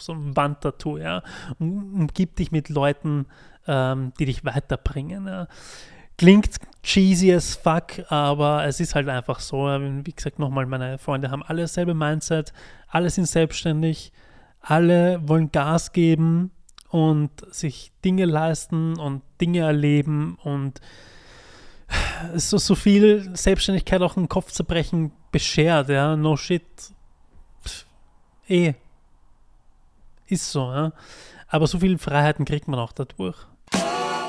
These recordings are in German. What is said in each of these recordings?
so ein Wandtattoo, ja. Um, umgib dich mit Leuten, ähm, die dich weiterbringen. Ja. Klingt cheesy as fuck, aber es ist halt einfach so. Wie gesagt, nochmal, meine Freunde haben alle dasselbe Mindset, alle sind selbstständig, alle wollen Gas geben und sich Dinge leisten und Dinge erleben und so, so viel Selbstständigkeit auch im Kopf zerbrechen beschert, ja, no shit. Pff, eh. Ist so, ja. Aber so viele Freiheiten kriegt man auch dadurch.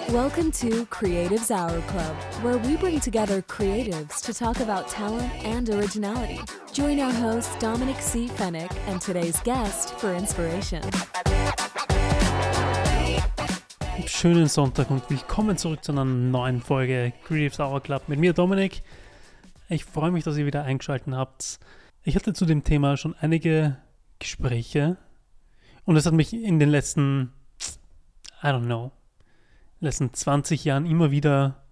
Welcome to Creatives Hour Club, where we bring together creatives to talk about talent and originality. Join our host Dominic C. Fennick and today's guest for inspiration. Schönen Sonntag und willkommen zurück zu einer neuen Folge Creatives Hour Club mit mir, Dominik. Ich freue mich, dass ihr wieder eingeschaltet habt. Ich hatte zu dem Thema schon einige Gespräche und es hat mich in den letzten, I don't know, letzten 20 Jahren immer wieder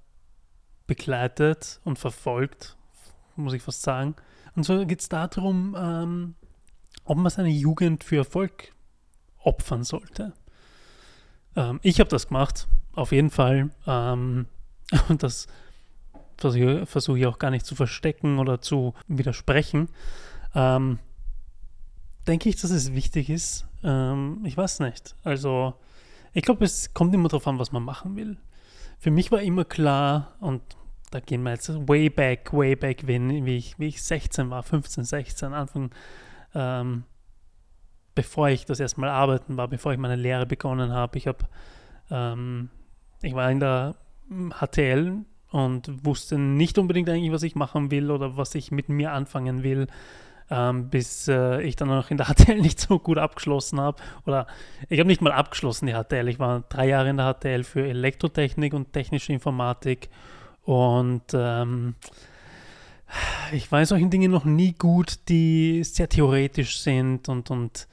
begleitet und verfolgt, muss ich fast sagen. Und so geht es darum, ähm, ob man seine Jugend für Erfolg opfern sollte. Ähm, ich habe das gemacht, auf jeden Fall. Ähm, und das versuche versuch ich auch gar nicht zu verstecken oder zu widersprechen. Ähm, denke ich, dass es wichtig ist. Ähm, ich weiß nicht. Also ich glaube, es kommt immer darauf an, was man machen will. Für mich war immer klar, und da gehen wir jetzt way back, way back, wenn, wie, ich, wie ich 16 war, 15, 16, Anfang, ähm, bevor ich das erstmal arbeiten war, bevor ich meine Lehre begonnen habe. Ich habe, ähm, ich war in der HTL und wusste nicht unbedingt eigentlich, was ich machen will oder was ich mit mir anfangen will ähm, bis äh, ich dann noch in der HTL nicht so gut abgeschlossen habe. Oder ich habe nicht mal abgeschlossen die HTL. Ich war drei Jahre in der HTL für Elektrotechnik und technische Informatik. Und ähm, ich weiß solchen Dinge noch nie gut, die sehr theoretisch sind und, und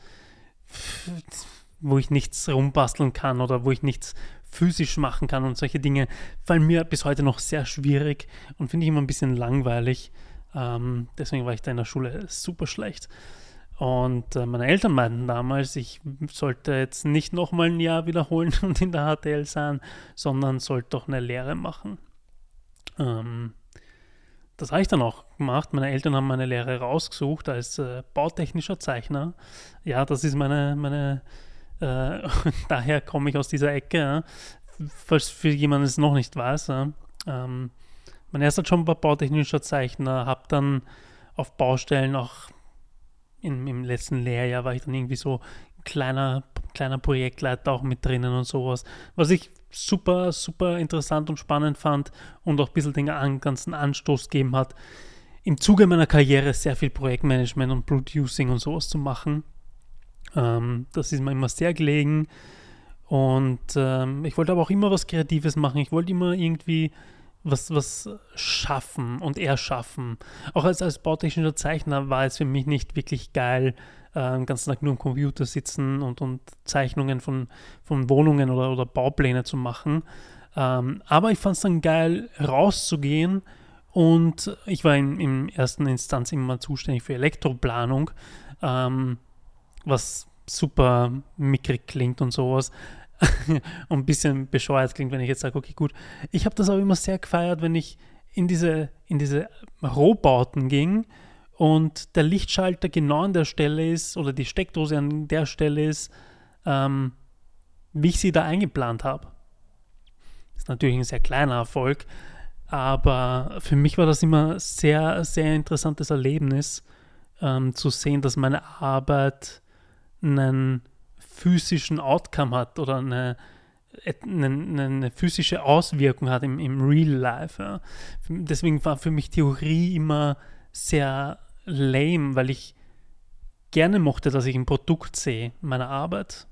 wo ich nichts rumbasteln kann oder wo ich nichts physisch machen kann und solche Dinge fallen mir bis heute noch sehr schwierig und finde ich immer ein bisschen langweilig. Ähm, deswegen war ich da in der Schule super schlecht. Und äh, meine Eltern meinten damals, ich sollte jetzt nicht nochmal ein Jahr wiederholen und in der HTL sein, sondern sollte doch eine Lehre machen. Ähm, das habe ich dann auch gemacht. Meine Eltern haben meine Lehre rausgesucht als äh, bautechnischer Zeichner. Ja, das ist meine, meine äh, daher komme ich aus dieser Ecke. Ja. Falls für jemanden es noch nicht weiß. Ja. Ähm, mein erster Job war bautechnischer Zeichner, habe dann auf Baustellen auch in, im letzten Lehrjahr war ich dann irgendwie so ein kleiner, kleiner Projektleiter auch mit drinnen und sowas, was ich super, super interessant und spannend fand und auch ein bisschen den ganzen Anstoß gegeben hat, im Zuge meiner Karriere sehr viel Projektmanagement und Producing und sowas zu machen. Ähm, das ist mir immer sehr gelegen und ähm, ich wollte aber auch immer was Kreatives machen. Ich wollte immer irgendwie was, was schaffen und erschaffen. Auch als, als bautechnischer Zeichner war es für mich nicht wirklich geil, äh, den ganzen Tag nur am Computer sitzen und, und Zeichnungen von, von Wohnungen oder, oder Baupläne zu machen. Ähm, aber ich fand es dann geil, rauszugehen und ich war in, in ersten Instanz immer zuständig für Elektroplanung, ähm, was super mickrig klingt und sowas. und ein bisschen bescheuert klingt, wenn ich jetzt sage, okay, gut. Ich habe das aber immer sehr gefeiert, wenn ich in diese, in diese Rohbauten ging und der Lichtschalter genau an der Stelle ist oder die Steckdose an der Stelle ist, ähm, wie ich sie da eingeplant habe. Ist natürlich ein sehr kleiner Erfolg, aber für mich war das immer sehr, sehr interessantes Erlebnis, ähm, zu sehen, dass meine Arbeit einen physischen Outcome hat oder eine, eine, eine physische Auswirkung hat im, im Real Life. Ja. Deswegen war für mich Theorie immer sehr lame, weil ich gerne mochte, dass ich ein Produkt sehe meiner Arbeit.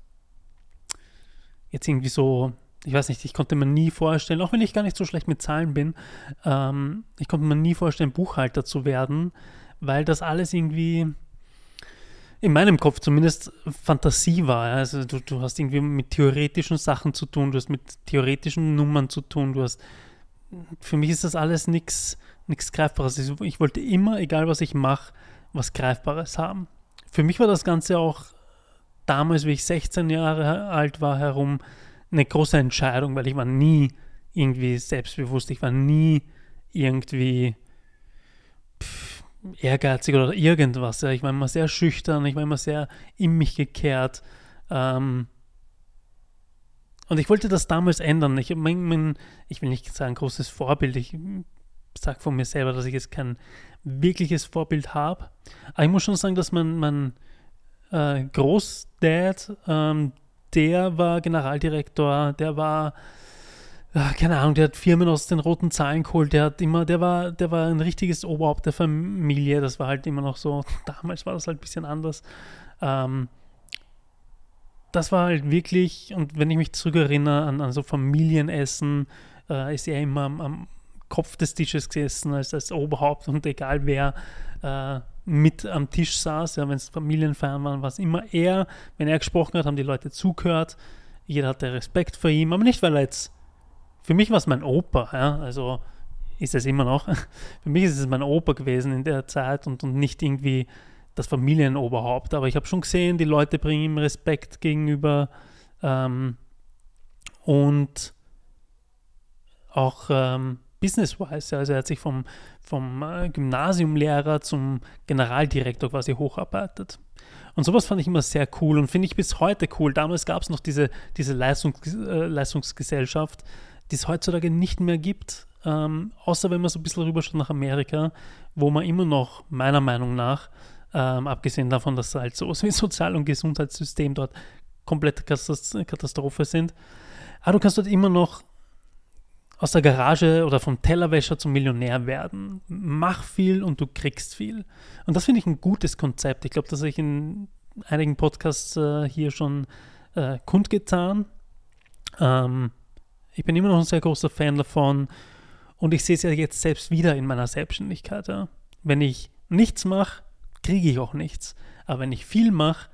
Jetzt irgendwie so, ich weiß nicht, ich konnte mir nie vorstellen, auch wenn ich gar nicht so schlecht mit Zahlen bin, ähm, ich konnte mir nie vorstellen, Buchhalter zu werden, weil das alles irgendwie in meinem Kopf zumindest Fantasie war. Also du, du hast irgendwie mit theoretischen Sachen zu tun, du hast mit theoretischen Nummern zu tun, du hast für mich ist das alles nichts Greifbares. Ich wollte immer, egal was ich mache, was Greifbares haben. Für mich war das Ganze auch damals, wie ich 16 Jahre alt war, herum eine große Entscheidung, weil ich war nie irgendwie selbstbewusst, ich war nie irgendwie ehrgeizig oder irgendwas. Ja. Ich war immer sehr schüchtern, ich war immer sehr in mich gekehrt. Ähm, und ich wollte das damals ändern. Ich, mein, mein, ich will nicht sagen großes Vorbild, ich sage von mir selber, dass ich jetzt kein wirkliches Vorbild habe. Aber ich muss schon sagen, dass mein, mein äh, Großdad, ähm, der war Generaldirektor, der war, keine Ahnung, der hat Firmen aus den roten Zahlen geholt, der hat immer, der war, der war ein richtiges Oberhaupt der Familie, das war halt immer noch so, damals war das halt ein bisschen anders. Ähm, das war halt wirklich, und wenn ich mich zurückerinnere an, an so Familienessen, äh, ist er immer am, am, Kopf des Tisches gesessen als, als Oberhaupt und egal wer äh, mit am Tisch saß, ja, wenn es Familienfeiern waren, war es immer er. Wenn er gesprochen hat, haben die Leute zugehört. Jeder hatte Respekt vor ihm, aber nicht, weil er jetzt. Für mich war es mein Opa, ja, also ist es immer noch. Für mich ist es mein Opa gewesen in der Zeit und, und nicht irgendwie das Familienoberhaupt. Aber ich habe schon gesehen, die Leute bringen ihm Respekt gegenüber ähm, und auch ähm, business-wise. Also er hat sich vom, vom äh, Gymnasiumlehrer zum Generaldirektor quasi hocharbeitet. Und sowas fand ich immer sehr cool und finde ich bis heute cool. Damals gab es noch diese, diese Leistungs, äh, Leistungsgesellschaft, die es heutzutage nicht mehr gibt. Ähm, außer wenn man so ein bisschen rüber schaut nach Amerika, wo man immer noch, meiner Meinung nach, ähm, abgesehen davon, dass halt so wie Sozial- und Gesundheitssystem dort komplett Katastrophe sind, aber du kannst dort immer noch aus der Garage oder vom Tellerwäscher zum Millionär werden. Mach viel und du kriegst viel. Und das finde ich ein gutes Konzept. Ich glaube, das habe ich in einigen Podcasts äh, hier schon äh, kundgetan. Ähm, ich bin immer noch ein sehr großer Fan davon und ich sehe es ja jetzt selbst wieder in meiner Selbstständigkeit. Ja. Wenn ich nichts mache, kriege ich auch nichts. Aber wenn ich viel mache,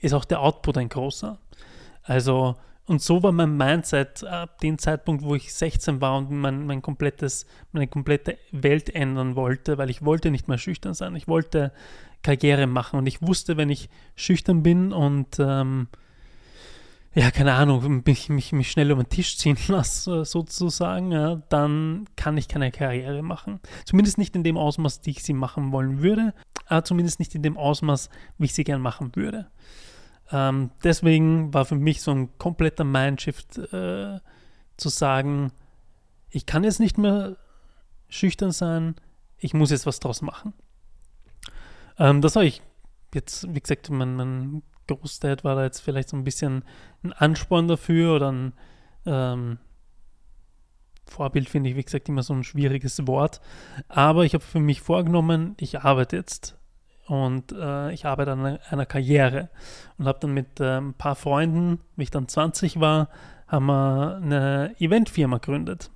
ist auch der Output ein großer. Also und so war mein Mindset ab dem Zeitpunkt, wo ich 16 war und mein, mein komplettes, meine komplette Welt ändern wollte, weil ich wollte nicht mehr schüchtern sein. Ich wollte Karriere machen und ich wusste, wenn ich schüchtern bin und ähm, ja, keine Ahnung, mich, mich, mich schnell um den Tisch ziehen lasse, sozusagen, ja, dann kann ich keine Karriere machen. Zumindest nicht in dem Ausmaß, die ich sie machen wollen würde, aber zumindest nicht in dem Ausmaß, wie ich sie gern machen würde. Ähm, deswegen war für mich so ein kompletter Mindshift äh, zu sagen, ich kann jetzt nicht mehr schüchtern sein, ich muss jetzt was draus machen. Ähm, das habe ich jetzt, wie gesagt, mein, mein Großdad war da jetzt vielleicht so ein bisschen ein Ansporn dafür oder ein ähm, Vorbild finde ich, wie gesagt, immer so ein schwieriges Wort. Aber ich habe für mich vorgenommen, ich arbeite jetzt und äh, ich arbeite an einer, einer Karriere und habe dann mit äh, ein paar Freunden, wie ich dann 20 war, haben wir eine Eventfirma gegründet.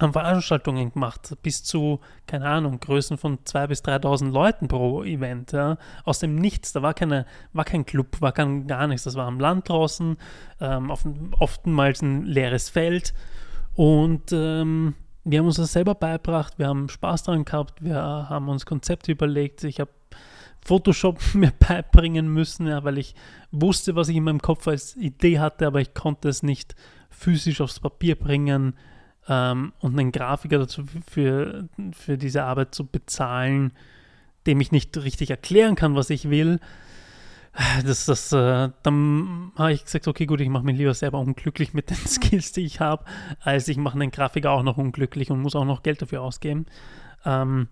Haben Veranstaltungen gemacht, bis zu, keine Ahnung, Größen von 2.000 bis 3.000 Leuten pro Event. Ja. Aus dem Nichts, da war, keine, war kein Club, war kein, gar nichts. Das war am Land draußen, ähm, auf, oftmals ein leeres Feld. Und ähm, wir haben uns das selber beigebracht, wir haben Spaß daran gehabt, wir haben uns Konzepte überlegt. Ich habe Photoshop mir beibringen müssen, ja, weil ich wusste, was ich in meinem Kopf als Idee hatte, aber ich konnte es nicht physisch aufs Papier bringen ähm, und einen Grafiker dazu für, für diese Arbeit zu bezahlen, dem ich nicht richtig erklären kann, was ich will. Das, das, äh, dann habe ich gesagt, okay, gut, ich mache mich lieber selber unglücklich mit den Skills, die ich habe, als ich mache einen Grafiker auch noch unglücklich und muss auch noch Geld dafür ausgeben. Ähm,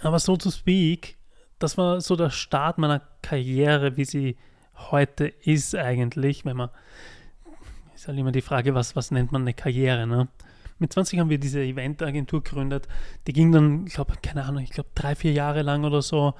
aber so to speak, das war so der Start meiner Karriere, wie sie heute ist eigentlich, wenn man, ist halt immer die Frage, was, was nennt man eine Karriere, ne? Mit 20 haben wir diese Eventagentur gegründet, die ging dann, ich glaube, keine Ahnung, ich glaube drei, vier Jahre lang oder so.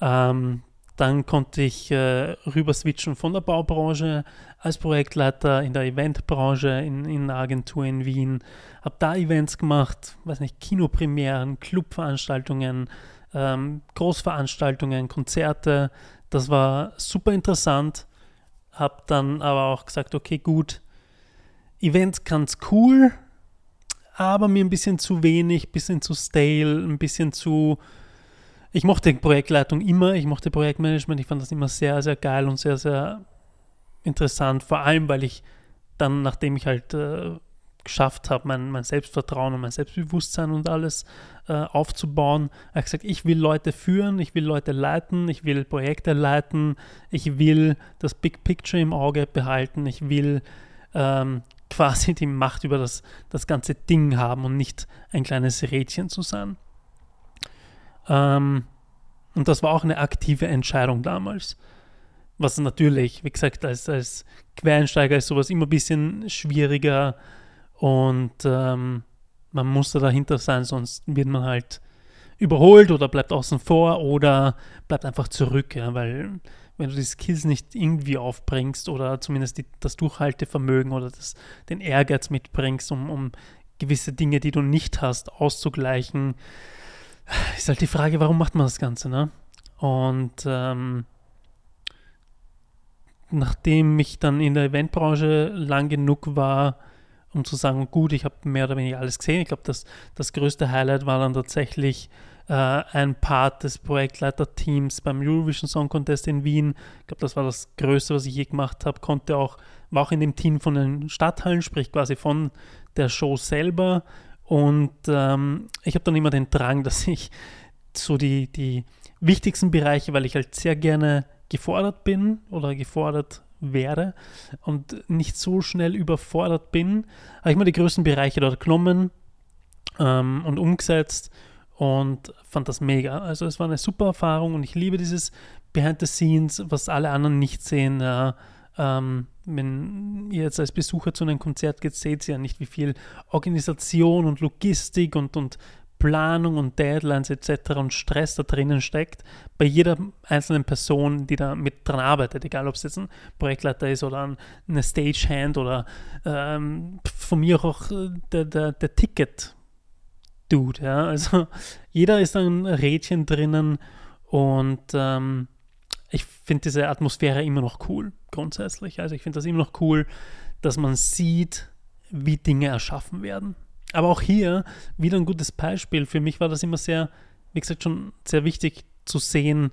Ähm, dann konnte ich äh, rüber switchen von der Baubranche als Projektleiter in der Eventbranche in, in einer Agentur in Wien. Habe da Events gemacht, weiß nicht, Kinopremieren, Clubveranstaltungen, ähm, Großveranstaltungen, Konzerte. Das war super interessant. Hab dann aber auch gesagt, okay, gut, Events ganz cool, aber mir ein bisschen zu wenig, ein bisschen zu stale, ein bisschen zu, ich mochte Projektleitung immer, ich mochte Projektmanagement, ich fand das immer sehr, sehr geil und sehr, sehr interessant, vor allem weil ich dann, nachdem ich halt äh, geschafft habe, mein, mein Selbstvertrauen und mein Selbstbewusstsein und alles äh, aufzubauen, habe ich gesagt, ich will Leute führen, ich will Leute leiten, ich will Projekte leiten, ich will das Big Picture im Auge behalten, ich will ähm, quasi die Macht über das, das ganze Ding haben und nicht ein kleines Rädchen zu sein. Ähm, und das war auch eine aktive Entscheidung damals. Was natürlich, wie gesagt, als, als Quereinsteiger ist sowas immer ein bisschen schwieriger und ähm, man muss da dahinter sein, sonst wird man halt überholt oder bleibt außen vor oder bleibt einfach zurück, ja, weil wenn du die Skills nicht irgendwie aufbringst oder zumindest die, das Durchhaltevermögen oder das, den Ehrgeiz mitbringst, um, um gewisse Dinge, die du nicht hast, auszugleichen, ist halt die Frage, warum macht man das Ganze, ne? Und ähm, nachdem ich dann in der Eventbranche lang genug war, um zu sagen, gut, ich habe mehr oder weniger alles gesehen. Ich glaube, das, das größte Highlight war dann tatsächlich äh, ein Part des Projektleiterteams beim Eurovision Song Contest in Wien. Ich glaube, das war das Größte, was ich je gemacht habe. Konnte auch, war auch in dem Team von den Stadthallen, sprich quasi von der Show selber. Und ähm, ich habe dann immer den Drang, dass ich so die, die wichtigsten Bereiche, weil ich halt sehr gerne gefordert bin oder gefordert wäre und nicht so schnell überfordert bin, habe ich mir die größten Bereiche dort genommen ähm, und umgesetzt und fand das mega. Also es war eine super Erfahrung und ich liebe dieses Behind the Scenes, was alle anderen nicht sehen. Ja. Ähm, wenn ihr jetzt als Besucher zu einem Konzert geht, seht ihr ja nicht, wie viel Organisation und Logistik und, und Planung und Deadlines etc. und Stress da drinnen steckt, bei jeder einzelnen Person, die da mit dran arbeitet, egal ob es jetzt ein Projektleiter ist oder ein, eine Stagehand oder ähm, von mir auch äh, der, der, der Ticket-Dude. Ja? Also jeder ist ein Rädchen drinnen und ähm, ich finde diese Atmosphäre immer noch cool, grundsätzlich. Also ich finde das immer noch cool, dass man sieht, wie Dinge erschaffen werden. Aber auch hier wieder ein gutes Beispiel. Für mich war das immer sehr, wie gesagt, schon sehr wichtig zu sehen,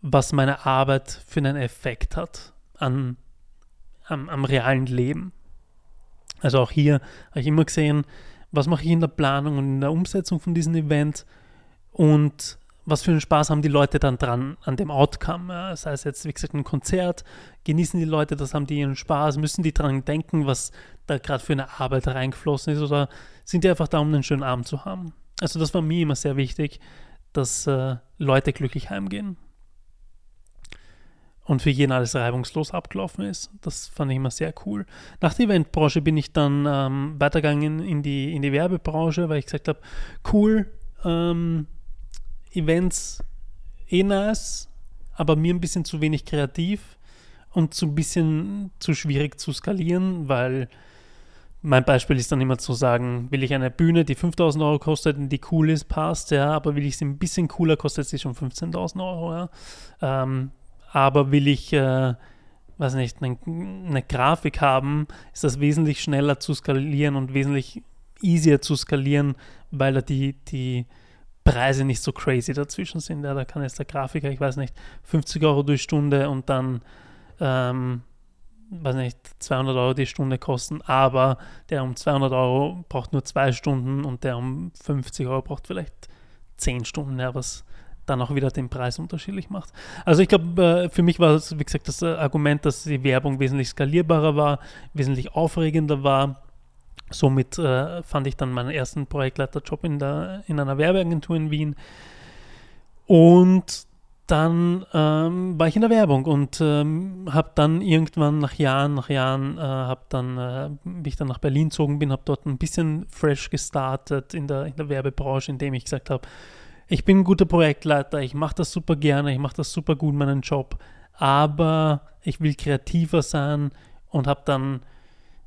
was meine Arbeit für einen Effekt hat an, am, am realen Leben. Also auch hier habe ich immer gesehen, was mache ich in der Planung und in der Umsetzung von diesem Event und was für einen Spaß haben die Leute dann dran an dem Outcome. Ja, sei es jetzt, wie gesagt, ein Konzert, genießen die Leute das, haben die ihren Spaß, müssen die dran denken, was da gerade für eine Arbeit reingeflossen ist oder sind die einfach da, um einen schönen Abend zu haben. Also das war mir immer sehr wichtig, dass äh, Leute glücklich heimgehen. Und für jeden alles reibungslos abgelaufen ist. Das fand ich immer sehr cool. Nach der Eventbranche bin ich dann ähm, weitergegangen in die, in die Werbebranche, weil ich gesagt habe, cool, ähm, Events eh nice, aber mir ein bisschen zu wenig kreativ und zu ein bisschen zu schwierig zu skalieren, weil mein Beispiel ist dann immer zu sagen, will ich eine Bühne, die 5000 Euro kostet und die cool ist, passt, ja, aber will ich sie ein bisschen cooler, kostet sie schon 15.000 Euro, ja. Ähm, aber will ich, äh, weiß nicht, eine, eine Grafik haben, ist das wesentlich schneller zu skalieren und wesentlich easier zu skalieren, weil da die, die Preise nicht so crazy dazwischen sind. Ja, da kann jetzt der Grafiker, ich weiß nicht, 50 Euro die Stunde und dann, ähm, weiß nicht, 200 Euro die Stunde kosten, aber der um 200 Euro braucht nur zwei Stunden und der um 50 Euro braucht vielleicht 10 Stunden, ja, was dann auch wieder den Preis unterschiedlich macht. Also ich glaube, äh, für mich war das, wie gesagt, das Argument, dass die Werbung wesentlich skalierbarer war, wesentlich aufregender war Somit äh, fand ich dann meinen ersten Projektleiterjob in, der, in einer Werbeagentur in Wien. Und dann ähm, war ich in der Werbung und ähm, habe dann irgendwann nach Jahren, nach Jahren, äh, habe dann, äh, wie ich dann nach Berlin gezogen bin, habe dort ein bisschen fresh gestartet in der, in der Werbebranche, indem ich gesagt habe, ich bin ein guter Projektleiter, ich mache das super gerne, ich mache das super gut, meinen Job, aber ich will kreativer sein und habe dann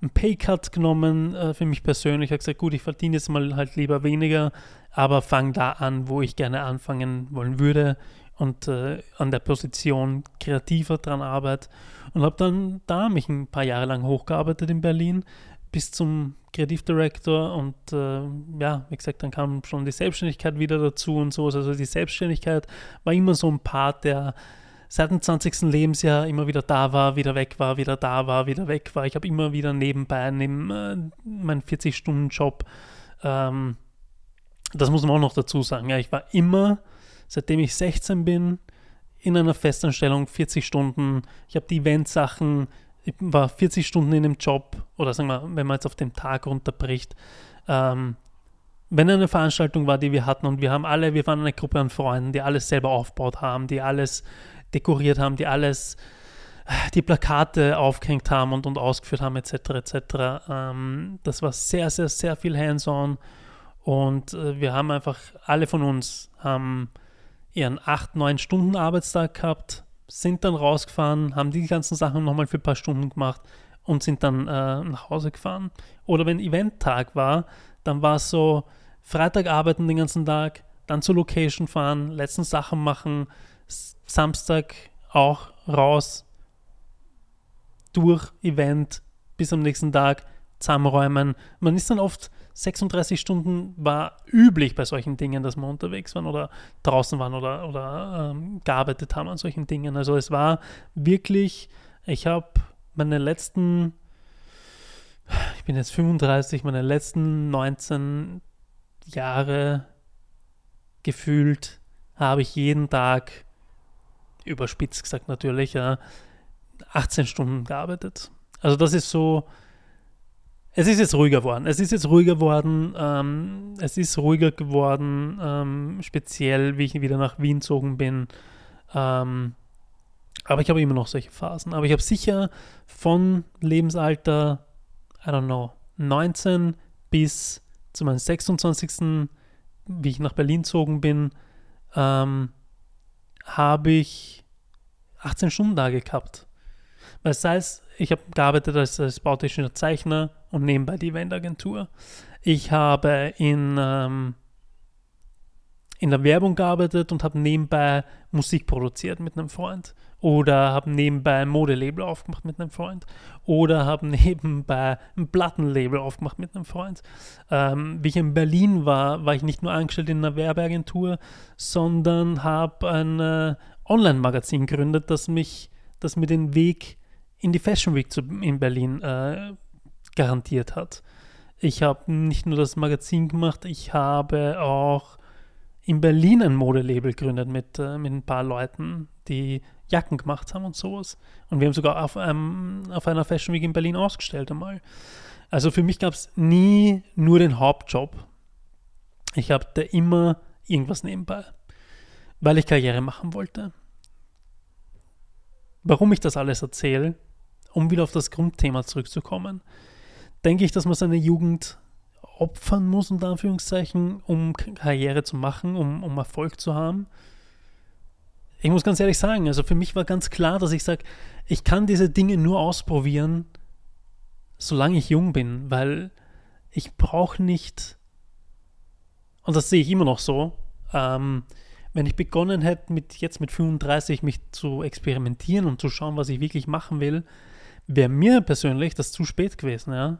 einen Paycut genommen äh, für mich persönlich. Ich habe gesagt, gut, ich verdiene jetzt mal halt lieber weniger, aber fange da an, wo ich gerne anfangen wollen würde und äh, an der Position kreativer dran arbeite und habe dann da mich ein paar Jahre lang hochgearbeitet in Berlin, bis zum Kreativdirektor und äh, ja, wie gesagt, dann kam schon die Selbstständigkeit wieder dazu und so. Also die Selbstständigkeit war immer so ein Part, der seit dem 20. Lebensjahr immer wieder da war, wieder weg war, wieder da war, wieder weg war. Ich habe immer wieder nebenbei, neben äh, meinem 40-Stunden-Job, ähm, das muss man auch noch dazu sagen, ja, ich war immer, seitdem ich 16 bin, in einer Festanstellung, 40 Stunden. Ich habe die Eventsachen, ich war 40 Stunden in dem Job, oder sagen wir, wenn man jetzt auf den Tag runterbricht, ähm, wenn eine Veranstaltung war, die wir hatten und wir haben alle, wir waren eine Gruppe an Freunden, die alles selber aufgebaut haben, die alles dekoriert haben, die alles, die Plakate aufgehängt haben und, und ausgeführt haben, etc., etc. Ähm, das war sehr, sehr, sehr viel hands-on und äh, wir haben einfach, alle von uns haben ihren 8, 9 Stunden Arbeitstag gehabt, sind dann rausgefahren, haben die ganzen Sachen nochmal für ein paar Stunden gemacht und sind dann äh, nach Hause gefahren. Oder wenn Eventtag war, dann war es so, Freitag arbeiten den ganzen Tag, dann zur Location fahren, letzten Sachen machen, Samstag auch raus, durch Event bis am nächsten Tag zusammenräumen. Man ist dann oft 36 Stunden war üblich bei solchen Dingen, dass wir unterwegs waren oder draußen waren oder, oder ähm, gearbeitet haben an solchen Dingen. Also es war wirklich, ich habe meine letzten, ich bin jetzt 35, meine letzten 19 Jahre gefühlt habe ich jeden Tag, überspitzt gesagt natürlich, ja, 18 Stunden gearbeitet. Also das ist so, es ist jetzt ruhiger geworden. Es ist jetzt ruhiger geworden. Ähm, es ist ruhiger geworden, ähm, speziell wie ich wieder nach Wien gezogen bin. Ähm, aber ich habe immer noch solche Phasen. Aber ich habe sicher von Lebensalter, I don't know, 19 bis zu meinem 26., wie ich nach Berlin gezogen bin, ähm, habe ich 18 Stunden Tage gehabt. Weil sei es, ich habe gearbeitet als, als bautechnischer Zeichner und nebenbei die Eventagentur. Ich habe in, ähm, in der Werbung gearbeitet und habe nebenbei Musik produziert mit einem Freund. Oder habe nebenbei ein Modelabel aufgemacht mit einem Freund. Oder habe nebenbei ein Plattenlabel aufgemacht mit einem Freund. Ähm, wie ich in Berlin war, war ich nicht nur angestellt in einer Werbeagentur, sondern habe ein äh, Online-Magazin gegründet, das mich, das mir den Weg in die Fashion Week zu, in Berlin äh, garantiert hat. Ich habe nicht nur das Magazin gemacht, ich habe auch in Berlin ein Modelabel gegründet mit, äh, mit ein paar Leuten, die Jacken gemacht haben und sowas. Und wir haben sogar auf, einem, auf einer Fashion Week in Berlin ausgestellt einmal. Also für mich gab es nie nur den Hauptjob. Ich habe da immer irgendwas nebenbei, weil ich Karriere machen wollte. Warum ich das alles erzähle, um wieder auf das Grundthema zurückzukommen, denke ich, dass man seine Jugend opfern muss, unter Anführungszeichen, um Karriere zu machen, um, um Erfolg zu haben. Ich muss ganz ehrlich sagen, also für mich war ganz klar, dass ich sage, ich kann diese Dinge nur ausprobieren, solange ich jung bin, weil ich brauche nicht, und das sehe ich immer noch so, ähm, wenn ich begonnen hätte, mit, jetzt mit 35 mich zu experimentieren und zu schauen, was ich wirklich machen will, wäre mir persönlich das zu spät gewesen, ja.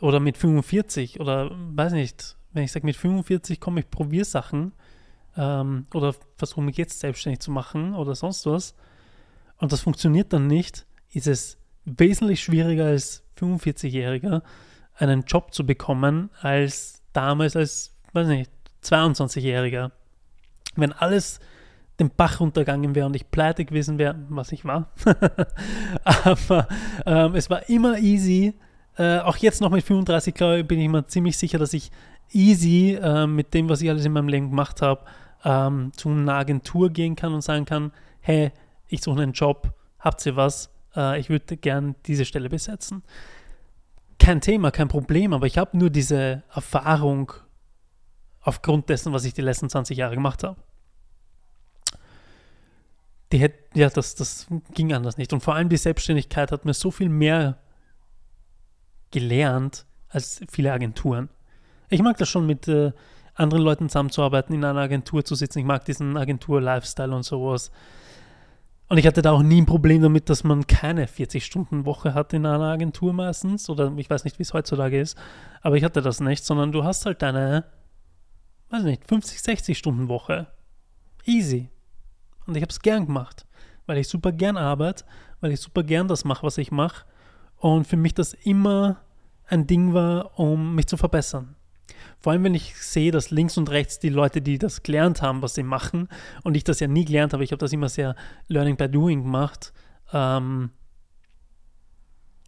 Oder mit 45 oder weiß nicht, wenn ich sage, mit 45 komme ich, probiere Sachen ähm, oder versuche mich jetzt selbstständig zu machen oder sonst was und das funktioniert dann nicht, ist es wesentlich schwieriger als 45-Jähriger einen Job zu bekommen als damals als, weiß nicht, 22-Jähriger. Wenn alles den Bach runtergegangen wäre und ich pleite gewesen wäre, was ich war. Aber ähm, es war immer easy. Äh, auch jetzt noch mit 35, glaube ich, bin ich mir ziemlich sicher, dass ich easy äh, mit dem, was ich alles in meinem Leben gemacht habe, ähm, zu einer Agentur gehen kann und sagen kann, hey, ich suche einen Job, habt ihr was? Äh, ich würde gern diese Stelle besetzen. Kein Thema, kein Problem, aber ich habe nur diese Erfahrung aufgrund dessen, was ich die letzten 20 Jahre gemacht habe die hätte, ja, das, das ging anders nicht. Und vor allem die Selbstständigkeit hat mir so viel mehr gelernt als viele Agenturen. Ich mag das schon mit äh, anderen Leuten zusammenzuarbeiten, in einer Agentur zu sitzen. Ich mag diesen Agentur-Lifestyle und sowas. Und ich hatte da auch nie ein Problem damit, dass man keine 40-Stunden-Woche hat in einer Agentur meistens. Oder ich weiß nicht, wie es heutzutage ist. Aber ich hatte das nicht, sondern du hast halt deine, weiß nicht, 50, 60-Stunden-Woche. Easy. Und ich habe es gern gemacht, weil ich super gern arbeite, weil ich super gern das mache, was ich mache. Und für mich das immer ein Ding war, um mich zu verbessern. Vor allem, wenn ich sehe, dass links und rechts die Leute, die das gelernt haben, was sie machen, und ich das ja nie gelernt habe, ich habe das immer sehr Learning by Doing gemacht, ähm,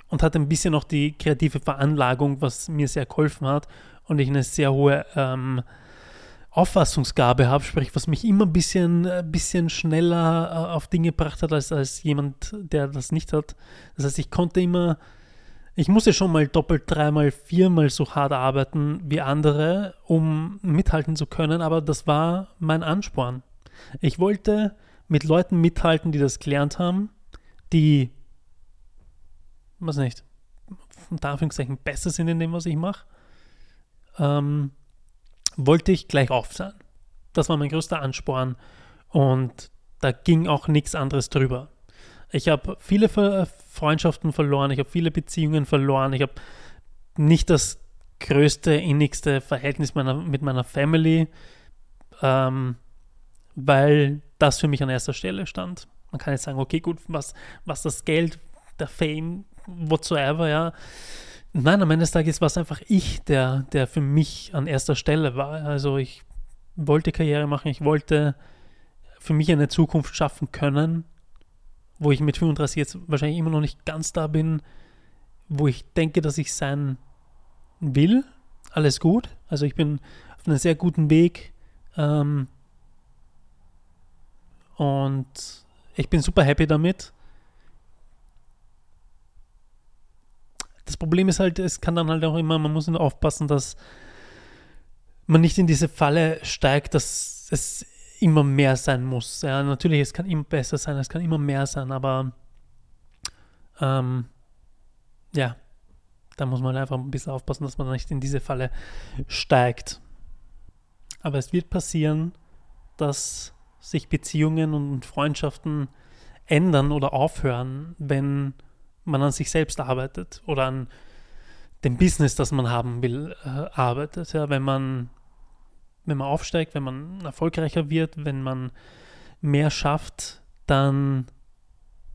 und hatte ein bisschen noch die kreative Veranlagung, was mir sehr geholfen hat, und ich eine sehr hohe ähm, Auffassungsgabe habe, sprich, was mich immer ein bisschen, ein äh, bisschen schneller äh, auf Dinge gebracht hat, als, als jemand, der das nicht hat. Das heißt, ich konnte immer ich musste schon mal doppelt, dreimal, viermal so hart arbeiten wie andere, um mithalten zu können, aber das war mein Ansporn. Ich wollte mit Leuten mithalten, die das gelernt haben, die, was nicht, unter Anführungszeichen besser sind in dem, was ich mache, ähm, wollte ich gleich auf sein. Das war mein größter Ansporn und da ging auch nichts anderes drüber. Ich habe viele Freundschaften verloren, ich habe viele Beziehungen verloren, ich habe nicht das größte, innigste Verhältnis meiner, mit meiner Family, ähm, weil das für mich an erster Stelle stand. Man kann jetzt sagen, okay, gut, was, was das Geld, der Fame, whatsoever, ja. Nein, am Ende des Tages war es einfach ich, der, der für mich an erster Stelle war. Also ich wollte Karriere machen, ich wollte für mich eine Zukunft schaffen können wo ich mit 35 jetzt wahrscheinlich immer noch nicht ganz da bin, wo ich denke, dass ich sein will. Alles gut. Also ich bin auf einem sehr guten Weg. Ähm, und ich bin super happy damit. Das Problem ist halt, es kann dann halt auch immer, man muss nur aufpassen, dass man nicht in diese Falle steigt, dass es immer mehr sein muss. Ja, natürlich, es kann immer besser sein, es kann immer mehr sein, aber ähm, ja, da muss man einfach ein bisschen aufpassen, dass man nicht in diese Falle steigt. Aber es wird passieren, dass sich Beziehungen und Freundschaften ändern oder aufhören, wenn man an sich selbst arbeitet oder an dem Business, das man haben will, äh, arbeitet. Ja, wenn man wenn man aufsteigt, wenn man erfolgreicher wird, wenn man mehr schafft, dann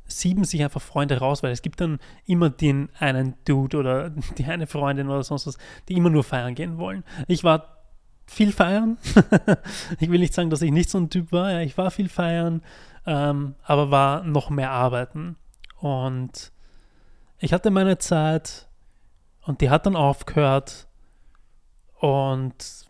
sieben sich einfach Freunde raus, weil es gibt dann immer den einen Dude oder die eine Freundin oder sonst was, die immer nur feiern gehen wollen. Ich war viel feiern. ich will nicht sagen, dass ich nicht so ein Typ war. Ja, ich war viel feiern, ähm, aber war noch mehr arbeiten. Und ich hatte meine Zeit und die hat dann aufgehört. Und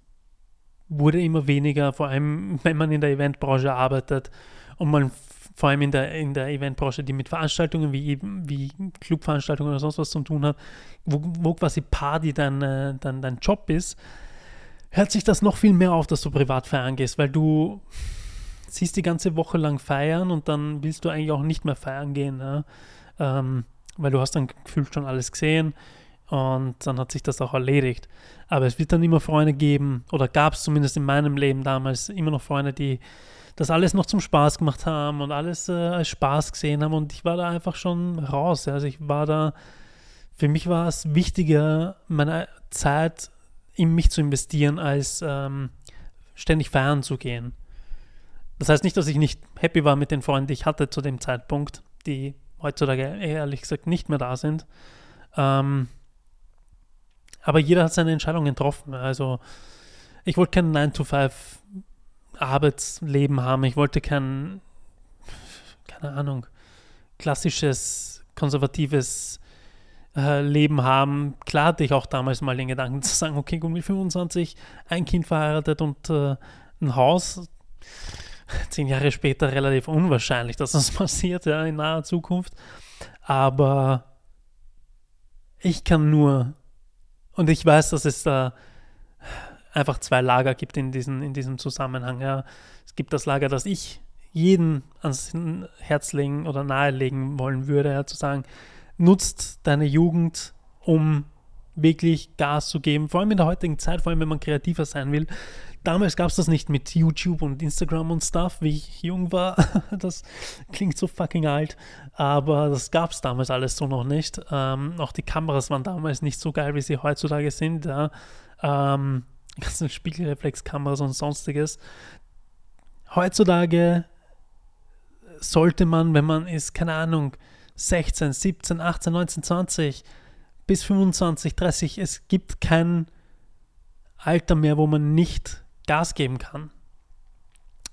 wurde immer weniger, vor allem wenn man in der Eventbranche arbeitet und man vor allem in der, in der Eventbranche, die mit Veranstaltungen wie, wie Clubveranstaltungen oder sonst was zu tun hat, wo, wo quasi Party dein, äh, dein, dein Job ist, hört sich das noch viel mehr auf, dass du privat feiern gehst, weil du siehst die ganze Woche lang feiern und dann willst du eigentlich auch nicht mehr feiern gehen, ja? ähm, weil du hast dann gefühlt schon alles gesehen und dann hat sich das auch erledigt. Aber es wird dann immer Freunde geben, oder gab es zumindest in meinem Leben damals immer noch Freunde, die das alles noch zum Spaß gemacht haben und alles äh, als Spaß gesehen haben. Und ich war da einfach schon raus. Also ich war da, für mich war es wichtiger, meine Zeit in mich zu investieren, als ähm, ständig feiern zu gehen. Das heißt nicht, dass ich nicht happy war mit den Freunden, die ich hatte zu dem Zeitpunkt, die heutzutage ehrlich gesagt nicht mehr da sind. Ähm, aber jeder hat seine Entscheidungen getroffen. Also ich wollte kein 9-to-5 Arbeitsleben haben. Ich wollte kein, keine Ahnung, klassisches, konservatives äh, Leben haben. Klar hatte ich auch damals mal den Gedanken zu sagen, okay, gut, mit 25, ein Kind verheiratet und äh, ein Haus. Zehn Jahre später relativ unwahrscheinlich, dass das passiert, ja, in naher Zukunft. Aber ich kann nur und ich weiß, dass es da einfach zwei Lager gibt in, diesen, in diesem Zusammenhang. Ja. Es gibt das Lager, das ich jeden ans Herz legen oder nahelegen wollen würde, ja, zu sagen, nutzt deine Jugend, um wirklich Gas zu geben, vor allem in der heutigen Zeit, vor allem wenn man kreativer sein will. Damals gab es das nicht mit YouTube und Instagram und Stuff, wie ich jung war. Das klingt so fucking alt, aber das gab es damals alles so noch nicht. Ähm, auch die Kameras waren damals nicht so geil, wie sie heutzutage sind. Ja. Ähm, ganzen Spiegelreflexkameras und sonstiges. Heutzutage sollte man, wenn man ist, keine Ahnung, 16, 17, 18, 19, 20 bis 25, 30, es gibt kein Alter mehr, wo man nicht Gas geben kann.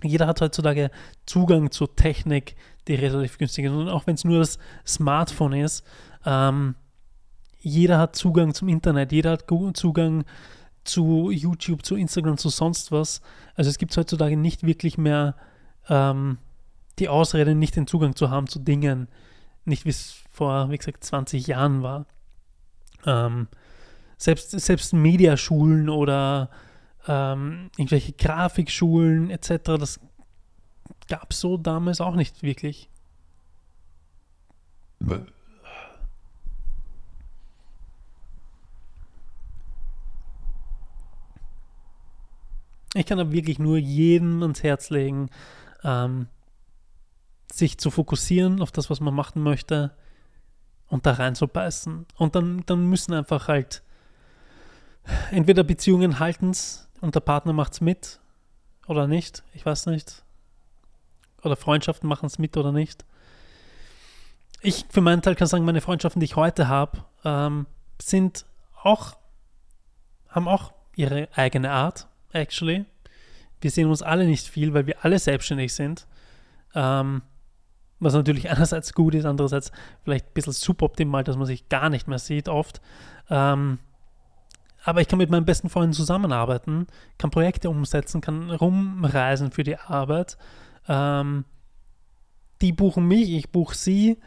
Jeder hat heutzutage Zugang zur Technik, die relativ günstig ist. Und auch wenn es nur das Smartphone ist, ähm, jeder hat Zugang zum Internet, jeder hat Zugang zu YouTube, zu Instagram, zu sonst was. Also es gibt heutzutage nicht wirklich mehr ähm, die Ausrede, nicht den Zugang zu haben zu Dingen. Nicht wie es vor, wie gesagt, 20 Jahren war. Ähm, selbst, selbst Mediaschulen oder ähm, irgendwelche Grafikschulen etc., das gab es so damals auch nicht wirklich. Ich kann da wirklich nur jedem ans Herz legen, ähm, sich zu fokussieren auf das, was man machen möchte und da rein zu beißen. Und dann, dann müssen einfach halt entweder Beziehungen halten's und der Partner macht's mit oder nicht, ich weiß nicht. Oder Freundschaften machen es mit oder nicht. Ich für meinen Teil kann sagen, meine Freundschaften, die ich heute habe, ähm, sind auch, haben auch ihre eigene Art, actually. Wir sehen uns alle nicht viel, weil wir alle selbstständig sind. Ähm, was natürlich einerseits gut ist, andererseits vielleicht ein bisschen suboptimal, dass man sich gar nicht mehr sieht oft. Ähm, aber ich kann mit meinen besten Freunden zusammenarbeiten, kann Projekte umsetzen, kann rumreisen für die Arbeit. Ähm, die buchen mich, ich buche sie.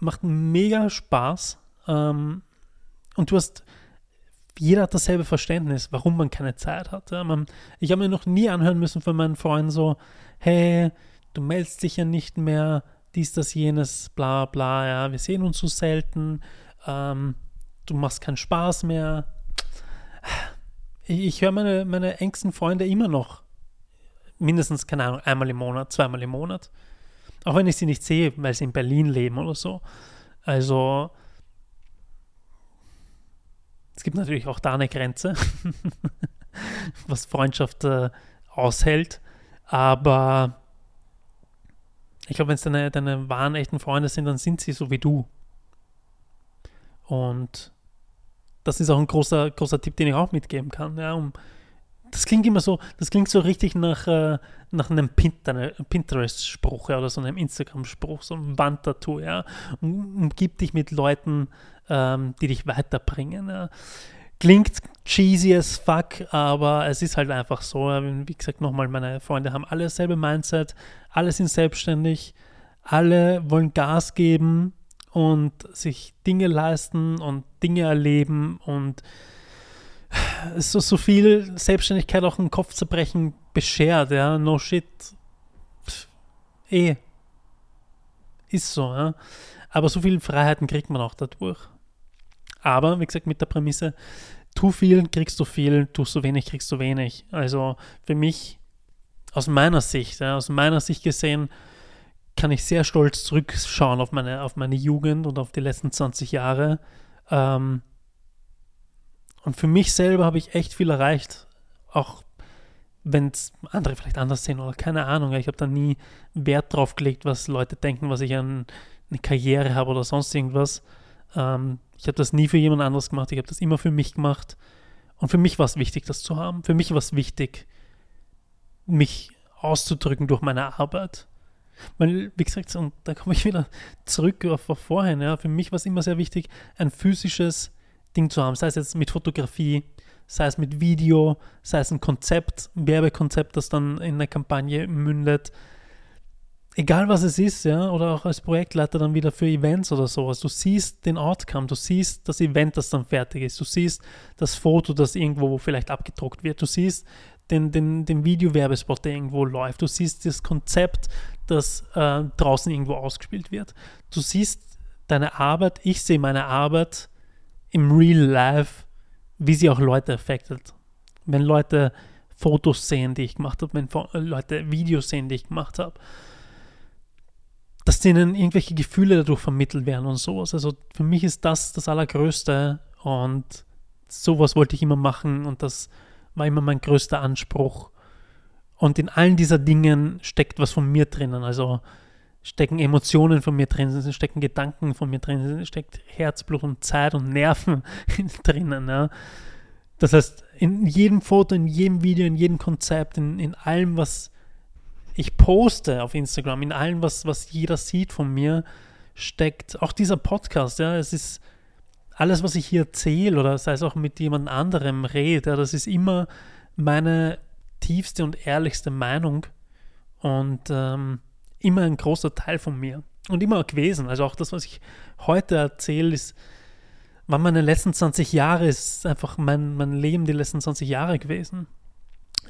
Macht mega Spaß. Ähm, und du hast, jeder hat dasselbe Verständnis, warum man keine Zeit hat. Ja, man, ich habe mir noch nie anhören müssen von meinen Freunden so, hey, du meldest dich ja nicht mehr, dies, das, jenes, bla bla, ja, wir sehen uns so selten, ähm, du machst keinen Spaß mehr. Ich, ich höre meine, meine engsten Freunde immer noch mindestens, keine Ahnung, einmal im Monat, zweimal im Monat. Auch wenn ich sie nicht sehe, weil sie in Berlin leben oder so. Also, es gibt natürlich auch da eine Grenze, was Freundschaft äh, aushält. Aber ich glaube, wenn es deine, deine wahren, echten Freunde sind, dann sind sie so wie du. Und das ist auch ein großer, großer Tipp, den ich auch mitgeben kann, ja, um das klingt immer so, das klingt so richtig nach, äh, nach einem Pinterest-Spruch ja, oder so einem Instagram-Spruch, so ein Wandtattoo, ja. Um, umgib dich mit Leuten, ähm, die dich weiterbringen. Ja. Klingt cheesy as fuck, aber es ist halt einfach so. Wie gesagt, nochmal, meine Freunde haben alle dasselbe Mindset, alle sind selbstständig, alle wollen Gas geben und sich Dinge leisten und Dinge erleben und so, so viel Selbstständigkeit auch im Kopfzerbrechen beschert, ja, no shit. Eh. Ist so, ja. Aber so viele Freiheiten kriegt man auch dadurch. Aber, wie gesagt, mit der Prämisse, tu viel, kriegst du viel, tust du wenig, kriegst du wenig. Also für mich, aus meiner Sicht, ja, aus meiner Sicht gesehen, kann ich sehr stolz zurückschauen auf meine, auf meine Jugend und auf die letzten 20 Jahre. Ähm, und für mich selber habe ich echt viel erreicht. Auch wenn es andere vielleicht anders sehen oder keine Ahnung. Ich habe da nie Wert drauf gelegt, was Leute denken, was ich an eine Karriere habe oder sonst irgendwas. Ähm, ich habe das nie für jemand anderes gemacht. Ich habe das immer für mich gemacht. Und für mich war es wichtig, das zu haben. Für mich war es wichtig, mich auszudrücken durch meine Arbeit. Weil, wie gesagt, und da komme ich wieder zurück auf vorhin, ja, für mich war es immer sehr wichtig, ein physisches Ding zu haben, sei es jetzt mit Fotografie, sei es mit Video, sei es ein Konzept, ein Werbekonzept, das dann in eine Kampagne mündet. Egal was es ist, ja, oder auch als Projektleiter dann wieder für Events oder sowas. Du siehst den Outcome, du siehst das Event, das dann fertig ist, du siehst das Foto, das irgendwo vielleicht abgedruckt wird, du siehst den, den, den Video-Werbespot, der irgendwo läuft, du siehst das Konzept, das äh, draußen irgendwo ausgespielt wird. Du siehst deine Arbeit, ich sehe meine Arbeit im Real Life wie sie auch Leute affectet. Wenn Leute Fotos sehen, die ich gemacht habe, wenn Leute Videos sehen, die ich gemacht habe, dass denen irgendwelche Gefühle dadurch vermittelt werden und sowas. Also für mich ist das das Allergrößte und sowas wollte ich immer machen und das war immer mein größter Anspruch. Und in allen dieser Dingen steckt was von mir drinnen. Also stecken Emotionen von mir drin, stecken Gedanken von mir drin, steckt Herzblut und Zeit und Nerven drinnen. Ja. Das heißt, in jedem Foto, in jedem Video, in jedem Konzept, in, in allem, was ich poste auf Instagram, in allem, was, was jeder sieht von mir, steckt auch dieser Podcast. Ja, es ist alles, was ich hier erzähle oder sei es auch mit jemand anderem rede, ja, das ist immer meine tiefste und ehrlichste Meinung und ähm, immer ein großer Teil von mir und immer gewesen. Also auch das, was ich heute erzähle, ist, war meine letzten 20 Jahre, ist einfach mein, mein Leben die letzten 20 Jahre gewesen.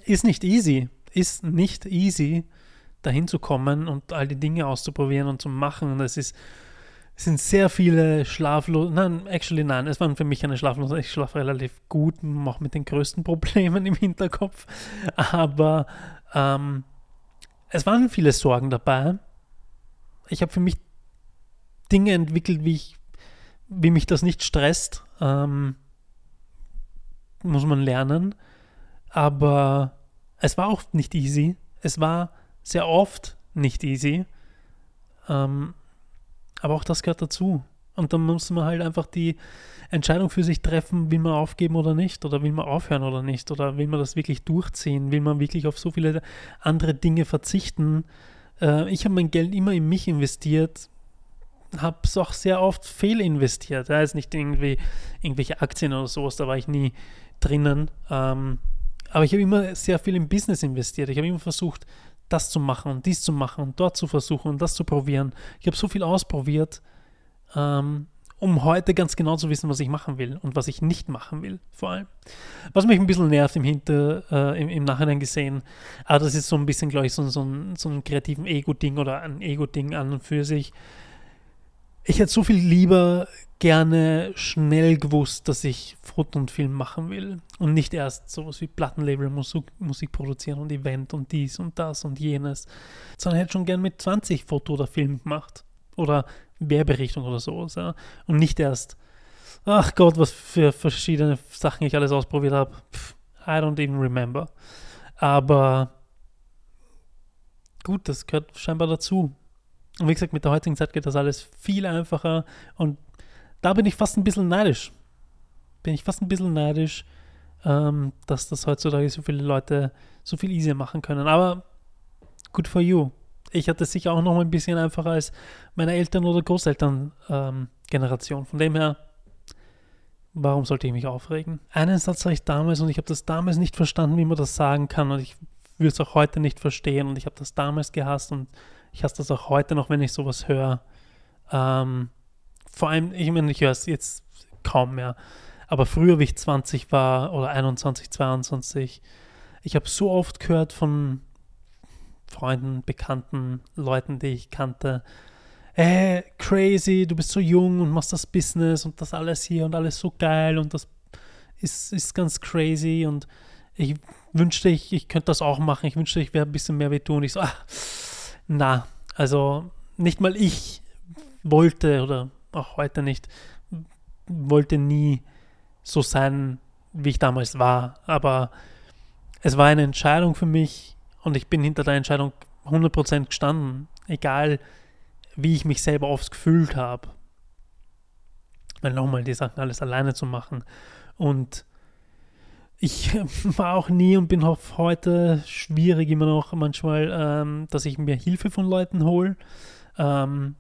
Ist nicht easy, ist nicht easy, dahin zu kommen und all die Dinge auszuprobieren und zu machen. Und es ist, es sind sehr viele schlaflose, nein, actually nein, es waren für mich eine schlaflose, ich schlafe relativ gut, auch mit den größten Problemen im Hinterkopf, aber ähm, es waren viele Sorgen dabei. Ich habe für mich Dinge entwickelt, wie ich, wie mich das nicht stresst. Ähm, muss man lernen. Aber es war auch nicht easy. Es war sehr oft nicht easy. Ähm, aber auch das gehört dazu. Und dann muss man halt einfach die Entscheidung für sich treffen, will man aufgeben oder nicht, oder will man aufhören oder nicht, oder will man das wirklich durchziehen, will man wirklich auf so viele andere Dinge verzichten. Äh, ich habe mein Geld immer in mich investiert, habe es auch sehr oft fehlinvestiert. Da ist nicht irgendwie irgendwelche Aktien oder sowas, da war ich nie drinnen. Ähm, aber ich habe immer sehr viel im Business investiert. Ich habe immer versucht, das zu machen und dies zu machen und dort zu versuchen und das zu probieren. Ich habe so viel ausprobiert, ähm, um heute ganz genau zu wissen, was ich machen will und was ich nicht machen will, vor allem. Was mich ein bisschen nervt im, Hinter, äh, im, im, Nachhinein gesehen, aber das ist so ein bisschen, glaube ich, so, so, ein, so ein kreativen Ego-Ding oder ein Ego-Ding an und für sich. Ich hätte so viel lieber gerne schnell gewusst, dass ich Foto und Film machen will und nicht erst sowas wie Plattenlabel, Musik, Musik produzieren und Event und dies und das und jenes, sondern hätte schon gern mit 20 Foto oder Film gemacht oder Werberichtung oder so. Ja? Und nicht erst, ach Gott, was für verschiedene Sachen ich alles ausprobiert habe. I don't even remember. Aber gut, das gehört scheinbar dazu. Und wie gesagt, mit der heutigen Zeit geht das alles viel einfacher und da bin ich fast ein bisschen neidisch. Bin ich fast ein bisschen neidisch, ähm, dass das heutzutage so viele Leute so viel easier machen können. Aber good for you. Ich hatte es sicher auch noch mal ein bisschen einfacher als meine Eltern- oder Großeltern-Generation. Ähm, Von dem her, warum sollte ich mich aufregen? Einen Satz habe ich damals und ich habe das damals nicht verstanden, wie man das sagen kann und ich würde es auch heute nicht verstehen und ich habe das damals gehasst und ich hasse das auch heute noch, wenn ich sowas höre. Ähm, vor allem, ich meine, ich höre es jetzt kaum mehr, aber früher, wie ich 20 war oder 21, 22, ich habe so oft gehört von Freunden, Bekannten, Leuten, die ich kannte, hey, crazy, du bist so jung und machst das Business und das alles hier und alles so geil und das ist, ist ganz crazy und ich wünschte, ich, ich könnte das auch machen, ich wünschte, ich wäre ein bisschen mehr wie du. Und ich so, ah, na, also nicht mal ich wollte oder auch heute nicht, wollte nie so sein, wie ich damals war. Aber es war eine Entscheidung für mich und ich bin hinter der Entscheidung 100% gestanden. Egal, wie ich mich selber oft gefühlt habe. Weil nochmal die Sachen alles alleine zu machen. Und ich war auch nie und bin auch heute schwierig immer noch manchmal, ähm, dass ich mir Hilfe von Leuten hole. Ähm,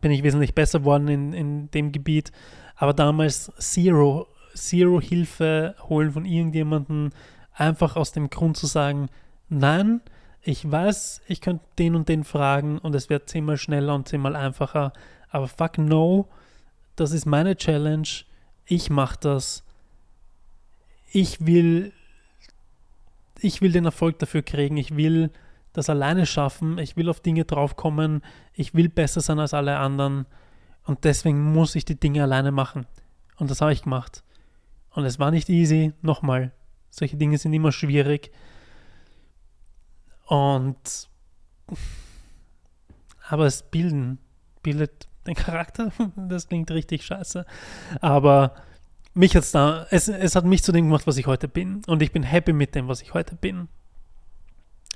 bin ich wesentlich besser geworden in, in dem Gebiet. Aber damals Zero, Zero Hilfe holen von irgendjemandem, einfach aus dem Grund zu sagen, nein, ich weiß, ich könnte den und den fragen und es wird zehnmal schneller und zehnmal einfacher, aber fuck no, das ist meine Challenge, ich mache das, ich will, ich will den Erfolg dafür kriegen, ich will das alleine schaffen, ich will auf Dinge draufkommen, ich will besser sein als alle anderen und deswegen muss ich die Dinge alleine machen. Und das habe ich gemacht. Und es war nicht easy. Nochmal, solche Dinge sind immer schwierig. Und aber es bilden, bildet den Charakter. Das klingt richtig scheiße. Aber mich hat's da, es, es hat mich zu dem gemacht, was ich heute bin. Und ich bin happy mit dem, was ich heute bin.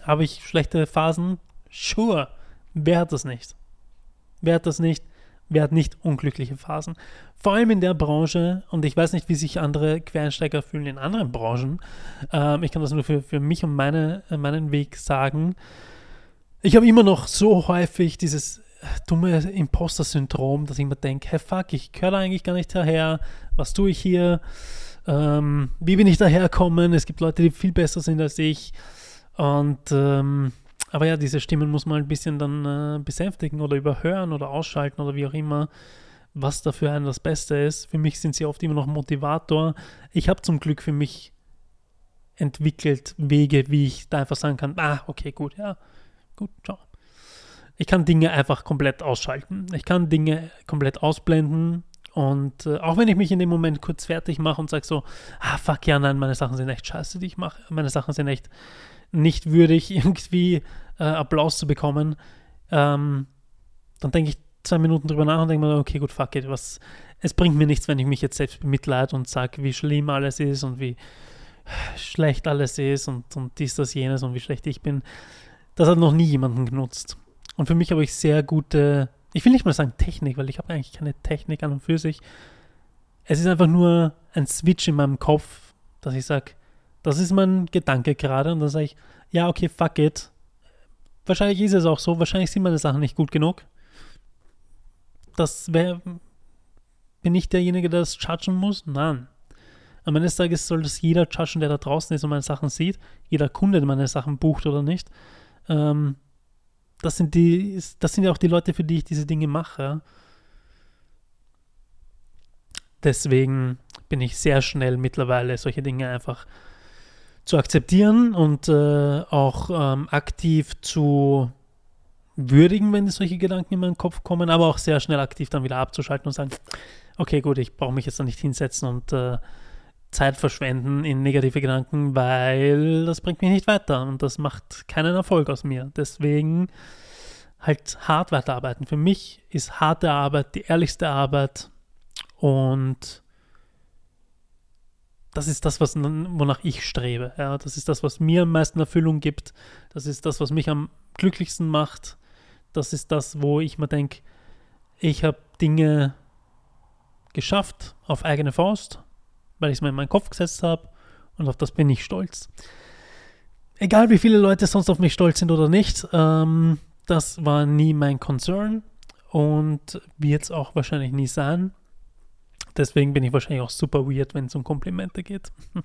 Habe ich schlechte Phasen? Sure. Wer hat das nicht? Wer hat das nicht? Wer hat nicht unglückliche Phasen? Vor allem in der Branche, und ich weiß nicht, wie sich andere Quereinsteiger fühlen in anderen Branchen. Ähm, ich kann das nur für, für mich und meine, meinen Weg sagen. Ich habe immer noch so häufig dieses dumme Imposter-Syndrom, dass ich mir denke, hey fuck, ich gehöre eigentlich gar nicht daher, was tue ich hier, ähm, wie bin ich daherkommen, es gibt Leute, die viel besser sind als ich und ähm, aber ja, diese Stimmen muss man ein bisschen dann äh, besänftigen oder überhören oder ausschalten oder wie auch immer, was da für einen das Beste ist. Für mich sind sie oft immer noch Motivator. Ich habe zum Glück für mich entwickelt Wege, wie ich da einfach sagen kann, ah, okay, gut, ja, gut, ciao. Ich kann Dinge einfach komplett ausschalten. Ich kann Dinge komplett ausblenden. Und äh, auch wenn ich mich in dem Moment kurz fertig mache und sage so, ah fuck, ja, nein, meine Sachen sind echt scheiße, die ich mache. Meine Sachen sind echt nicht würdig, irgendwie äh, Applaus zu bekommen. Ähm, dann denke ich zwei Minuten drüber nach und denke mir, okay, gut, fuck it, was, es bringt mir nichts, wenn ich mich jetzt selbst bemitleid und sage, wie schlimm alles ist und wie schlecht alles ist und, und dies, das, jenes und wie schlecht ich bin. Das hat noch nie jemanden genutzt. Und für mich habe ich sehr gute, ich will nicht mal sagen Technik, weil ich habe eigentlich keine Technik an und für sich. Es ist einfach nur ein Switch in meinem Kopf, dass ich sage, das ist mein Gedanke gerade und dann sage ich, ja, okay, fuck it. Wahrscheinlich ist es auch so, wahrscheinlich sind meine Sachen nicht gut genug. Das wäre, bin ich derjenige, der das judgen muss? Nein. Am Ende des Tages soll das jeder judgen, der da draußen ist und meine Sachen sieht. Jeder Kunde, der meine Sachen bucht oder nicht. Ähm, das sind die, das sind ja auch die Leute, für die ich diese Dinge mache. Deswegen bin ich sehr schnell mittlerweile, solche Dinge einfach zu akzeptieren und äh, auch ähm, aktiv zu würdigen, wenn solche Gedanken in meinen Kopf kommen, aber auch sehr schnell aktiv dann wieder abzuschalten und sagen, okay, gut, ich brauche mich jetzt da nicht hinsetzen und äh, Zeit verschwenden in negative Gedanken, weil das bringt mich nicht weiter und das macht keinen Erfolg aus mir. Deswegen halt hart weiterarbeiten. Für mich ist harte Arbeit die ehrlichste Arbeit und das ist das, was, wonach ich strebe. Ja, das ist das, was mir am meisten Erfüllung gibt. Das ist das, was mich am glücklichsten macht. Das ist das, wo ich mir denke, ich habe Dinge geschafft auf eigene Faust weil ich es mir in meinen Kopf gesetzt habe und auf das bin ich stolz. Egal wie viele Leute sonst auf mich stolz sind oder nicht, ähm, das war nie mein Concern und wird es auch wahrscheinlich nie sein. Deswegen bin ich wahrscheinlich auch super weird, wenn es um Komplimente geht.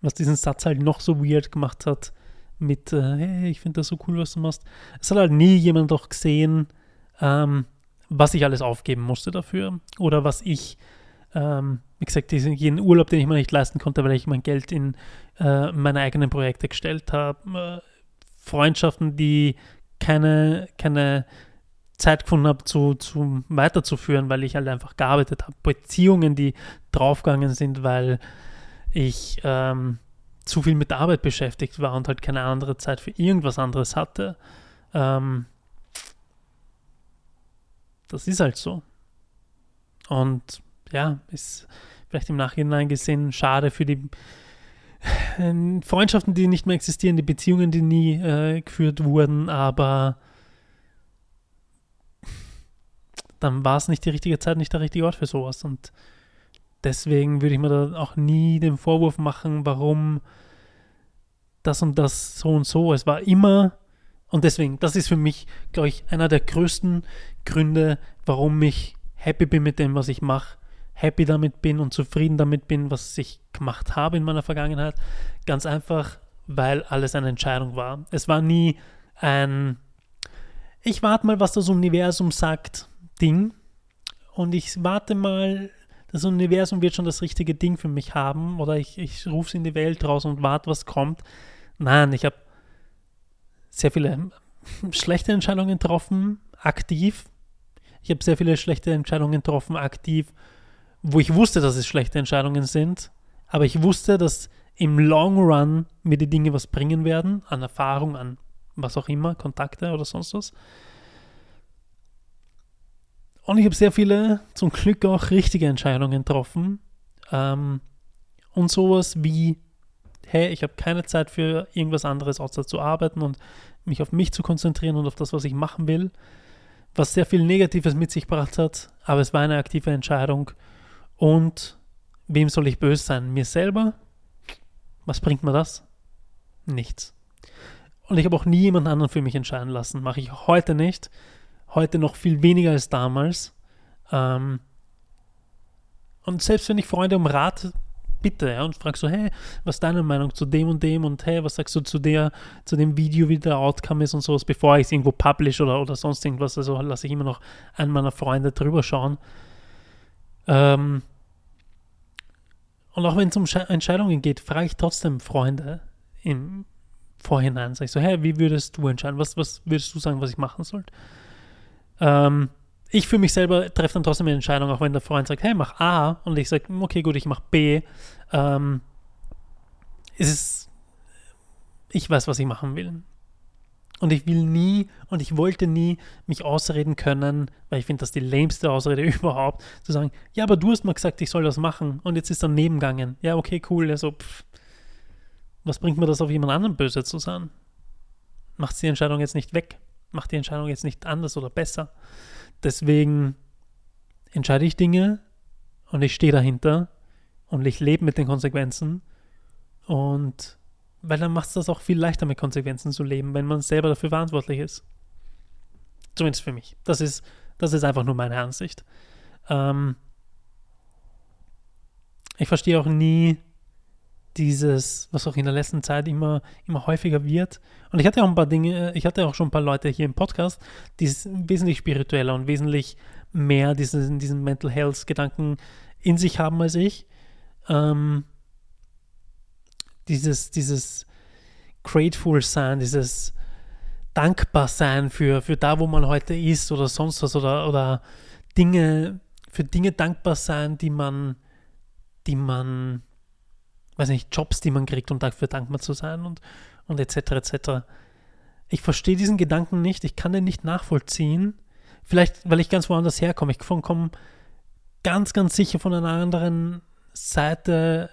was diesen Satz halt noch so weird gemacht hat, mit, äh, hey, ich finde das so cool, was du machst. Es hat halt nie jemand doch gesehen, ähm, was ich alles aufgeben musste dafür oder was ich ähm, wie gesagt, diesen, jeden Urlaub, den ich mir nicht leisten konnte, weil ich mein Geld in äh, meine eigenen Projekte gestellt habe. Äh, Freundschaften, die keine, keine Zeit gefunden habe, zu, zu weiterzuführen, weil ich halt einfach gearbeitet habe. Beziehungen, die draufgegangen sind, weil ich ähm, zu viel mit der Arbeit beschäftigt war und halt keine andere Zeit für irgendwas anderes hatte. Ähm, das ist halt so. Und ja, ist vielleicht im Nachhinein gesehen schade für die äh, Freundschaften, die nicht mehr existieren, die Beziehungen, die nie äh, geführt wurden, aber dann war es nicht die richtige Zeit, nicht der richtige Ort für sowas. Und deswegen würde ich mir da auch nie den Vorwurf machen, warum das und das so und so. Es war immer, und deswegen, das ist für mich, glaube ich, einer der größten Gründe, warum ich happy bin mit dem, was ich mache happy damit bin und zufrieden damit bin, was ich gemacht habe in meiner Vergangenheit. Ganz einfach, weil alles eine Entscheidung war. Es war nie ein ich warte mal, was das Universum sagt, Ding. Und ich warte mal, das Universum wird schon das richtige Ding für mich haben. Oder ich, ich rufe es in die Welt raus und warte, was kommt. Nein, ich habe sehr viele schlechte Entscheidungen getroffen, aktiv. Ich habe sehr viele schlechte Entscheidungen getroffen, aktiv wo ich wusste, dass es schlechte Entscheidungen sind, aber ich wusste, dass im Long Run mir die Dinge was bringen werden, an Erfahrung, an was auch immer, Kontakte oder sonst was. Und ich habe sehr viele, zum Glück auch richtige Entscheidungen getroffen. Ähm, und sowas wie, hey, ich habe keine Zeit für irgendwas anderes außer zu arbeiten und mich auf mich zu konzentrieren und auf das, was ich machen will. Was sehr viel Negatives mit sich gebracht hat, aber es war eine aktive Entscheidung. Und wem soll ich böse sein? Mir selber? Was bringt mir das? Nichts. Und ich habe auch nie jemand anderen für mich entscheiden lassen. Mache ich heute nicht. Heute noch viel weniger als damals. Ähm und selbst wenn ich Freunde um Rat bitte ja, und frage so, hey, was ist deine Meinung zu dem und dem und hey, was sagst du zu der, zu dem Video, wie der Outcome ist und sowas, bevor ich es irgendwo publish oder, oder sonst irgendwas. Also lasse ich immer noch einen meiner Freunde drüber schauen. Ähm und auch wenn es um Entscheidungen geht, frage ich trotzdem Freunde im Vorhinein. Sag ich so, hey, wie würdest du entscheiden? Was, was würdest du sagen, was ich machen sollte? Ähm, ich für mich selber treffe dann trotzdem eine Entscheidung, auch wenn der Freund sagt, hey, mach A und ich sage, okay, gut, ich mache B. Ähm, ist es, ich weiß, was ich machen will. Und ich will nie und ich wollte nie mich ausreden können, weil ich finde, das die lämste Ausrede überhaupt, zu sagen, ja, aber du hast mal gesagt, ich soll das machen und jetzt ist er nebengegangen. Ja, okay, cool. Also, pff, was bringt mir das auf jemand anderen böse zu sein? Macht die Entscheidung jetzt nicht weg? Macht die Entscheidung jetzt nicht anders oder besser? Deswegen entscheide ich Dinge und ich stehe dahinter und ich lebe mit den Konsequenzen und weil dann macht es das auch viel leichter mit Konsequenzen zu leben, wenn man selber dafür verantwortlich ist. Zumindest für mich. Das ist, das ist einfach nur meine Ansicht. Ähm ich verstehe auch nie dieses, was auch in der letzten Zeit immer, immer häufiger wird. Und ich hatte auch ein paar Dinge, ich hatte auch schon ein paar Leute hier im Podcast, die wesentlich spiritueller und wesentlich mehr diesen, diesen Mental Health Gedanken in sich haben als ich. Ähm, dieses, dieses grateful sein, dieses dankbar sein für, für da, wo man heute ist oder sonst was oder, oder Dinge, für Dinge dankbar sein, die man, die man weiß nicht, Jobs, die man kriegt, um dafür dankbar zu sein und, und etc. etc. Ich verstehe diesen Gedanken nicht, ich kann den nicht nachvollziehen. Vielleicht, weil ich ganz woanders herkomme. Ich komme ganz, ganz sicher von einer anderen Seite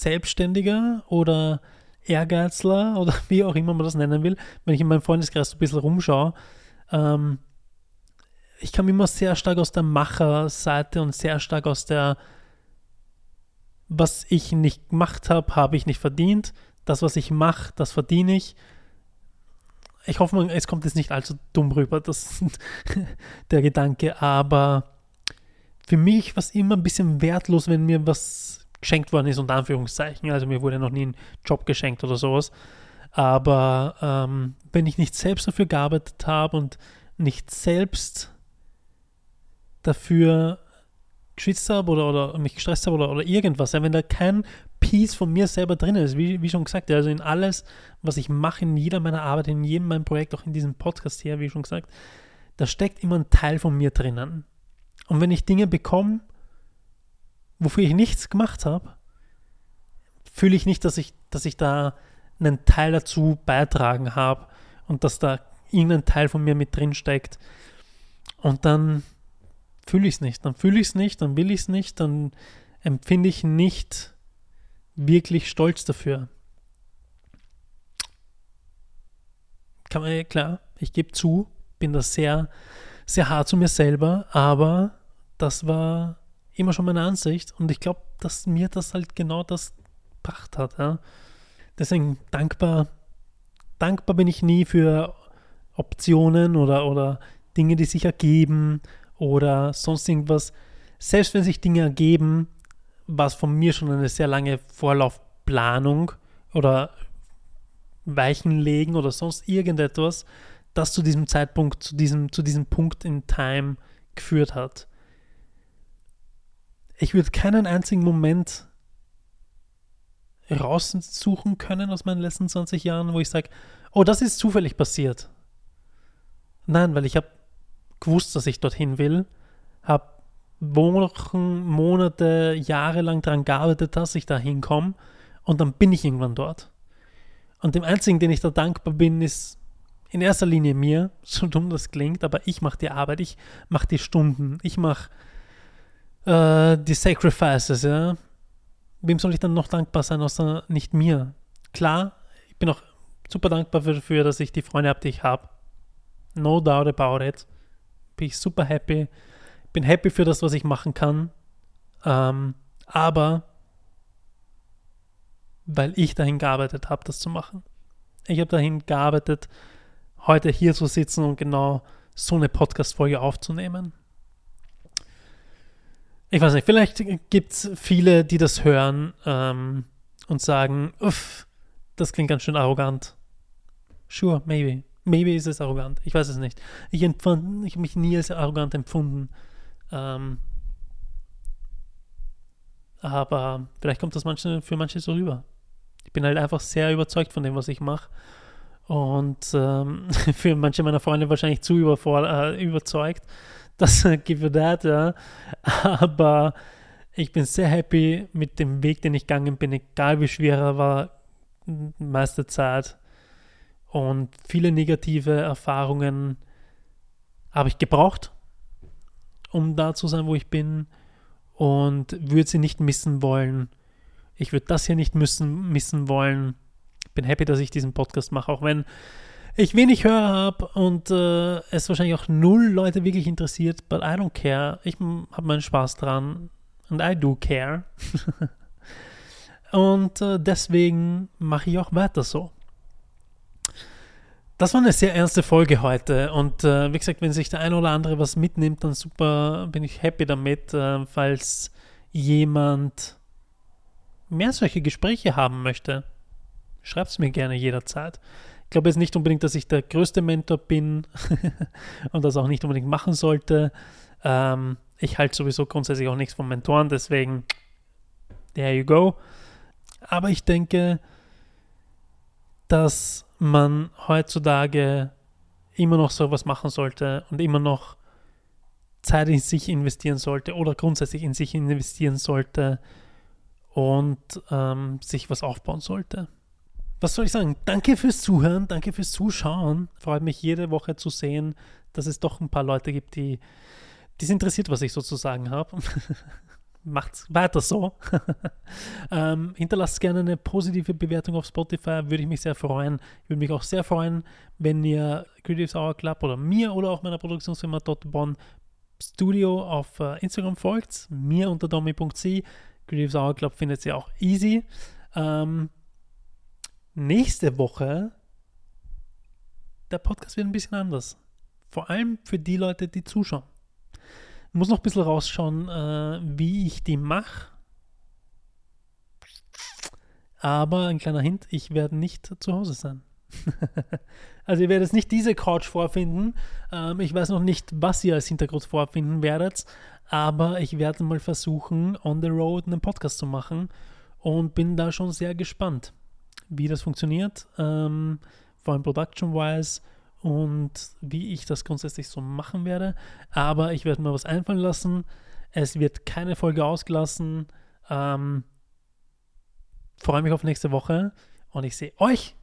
Selbstständiger oder Ehrgeizler oder wie auch immer man das nennen will, wenn ich in meinem Freundeskreis ein bisschen rumschaue. Ähm, ich kam immer sehr stark aus der Macherseite und sehr stark aus der was ich nicht gemacht habe, habe ich nicht verdient. Das, was ich mache, das verdiene ich. Ich hoffe, es kommt jetzt nicht allzu dumm rüber, das der Gedanke, aber für mich war es immer ein bisschen wertlos, wenn mir was geschenkt worden ist, unter Anführungszeichen. Also mir wurde noch nie ein Job geschenkt oder sowas. Aber ähm, wenn ich nicht selbst dafür gearbeitet habe und nicht selbst dafür geschwitzt habe oder, oder mich gestresst habe oder, oder irgendwas, ja, wenn da kein Piece von mir selber drin ist, wie, wie schon gesagt, also in alles, was ich mache, in jeder meiner Arbeit, in jedem meinem Projekt, auch in diesem Podcast hier, wie schon gesagt, da steckt immer ein Teil von mir drinnen. Und wenn ich Dinge bekomme, wofür ich nichts gemacht habe, fühle ich nicht, dass ich, dass ich da einen Teil dazu beitragen habe und dass da irgendein Teil von mir mit drin steckt. Und dann fühle ich es nicht. Dann fühle ich es nicht, dann will ich es nicht, dann empfinde ich nicht wirklich Stolz dafür. Kann man, klar, ich gebe zu, bin da sehr, sehr hart zu mir selber, aber das war immer schon meine Ansicht und ich glaube, dass mir das halt genau das gebracht hat. Ja. Deswegen dankbar, dankbar bin ich nie für Optionen oder, oder Dinge, die sich ergeben oder sonst irgendwas. Selbst wenn sich Dinge ergeben, war es von mir schon eine sehr lange Vorlaufplanung oder Weichenlegen oder sonst irgendetwas, das zu diesem Zeitpunkt, zu diesem, zu diesem Punkt in Time geführt hat. Ich würde keinen einzigen Moment raussuchen können aus meinen letzten 20 Jahren, wo ich sage, oh, das ist zufällig passiert. Nein, weil ich habe gewusst, dass ich dorthin will, habe Wochen, Monate, Jahre lang daran gearbeitet dass ich da hinkomme und dann bin ich irgendwann dort. Und dem einzigen, den ich da dankbar bin, ist in erster Linie mir, so dumm das klingt, aber ich mache die Arbeit, ich mache die Stunden, ich mache äh, die Sacrifices, ja. Wem soll ich dann noch dankbar sein, außer nicht mir? Klar, ich bin auch super dankbar dafür, dass ich die Freunde habe, die ich habe. No doubt about it. Bin ich super happy. Bin happy für das, was ich machen kann. Ähm, aber weil ich dahin gearbeitet habe, das zu machen. Ich habe dahin gearbeitet, heute hier zu sitzen und genau so eine Podcast-Folge aufzunehmen. Ich weiß nicht, vielleicht gibt es viele, die das hören ähm, und sagen, uff, das klingt ganz schön arrogant. Sure, maybe. Maybe ist es arrogant. Ich weiß es nicht. Ich, ich habe mich nie als arrogant empfunden. Ähm, aber vielleicht kommt das manche, für manche so rüber. Ich bin halt einfach sehr überzeugt von dem, was ich mache. Und ähm, für manche meiner Freunde wahrscheinlich zu äh, überzeugt. Das that, ja. Aber ich bin sehr happy mit dem Weg, den ich gegangen bin, egal wie schwer er war, meiste Zeit. Und viele negative Erfahrungen habe ich gebraucht, um da zu sein, wo ich bin. Und würde sie nicht missen wollen. Ich würde das hier nicht müssen, missen wollen. Bin happy, dass ich diesen Podcast mache, auch wenn ich wenig Hörer habe und äh, es wahrscheinlich auch null Leute wirklich interessiert, but I don't care. Ich habe meinen Spaß dran und I do care. und äh, deswegen mache ich auch weiter so. Das war eine sehr ernste Folge heute und äh, wie gesagt, wenn sich der eine oder andere was mitnimmt, dann super, bin ich happy damit, äh, falls jemand mehr solche Gespräche haben möchte. Schreibt es mir gerne jederzeit. Glaube jetzt nicht unbedingt, dass ich der größte Mentor bin und das auch nicht unbedingt machen sollte. Ähm, ich halte sowieso grundsätzlich auch nichts von Mentoren, deswegen there you go. Aber ich denke, dass man heutzutage immer noch sowas machen sollte und immer noch Zeit in sich investieren sollte oder grundsätzlich in sich investieren sollte und ähm, sich was aufbauen sollte. Was soll ich sagen? Danke fürs Zuhören, danke fürs Zuschauen. Freut mich jede Woche zu sehen, dass es doch ein paar Leute gibt, die es interessiert, was ich sozusagen habe. macht's weiter so. ähm, hinterlasst gerne eine positive Bewertung auf Spotify, würde ich mich sehr freuen. Ich würde mich auch sehr freuen, wenn ihr Creative Hour Club oder mir oder auch meiner Produktionsfirma Bonn Studio auf äh, Instagram folgt. Mir unter domi.c. Creative Hour Club findet ihr auch easy. Ähm, nächste Woche der Podcast wird ein bisschen anders. Vor allem für die Leute, die zuschauen muss noch ein bisschen rausschauen, äh, wie ich die mache. Aber ein kleiner Hint, ich werde nicht zu Hause sein. also ihr werdet nicht diese Couch vorfinden. Ähm, ich weiß noch nicht, was ihr als Hintergrund vorfinden werdet. Aber ich werde mal versuchen, on the road einen Podcast zu machen. Und bin da schon sehr gespannt, wie das funktioniert. Ähm, vor allem production-wise und wie ich das grundsätzlich so machen werde. Aber ich werde mir was einfallen lassen. Es wird keine Folge ausgelassen. Ähm, freue mich auf nächste Woche und ich sehe euch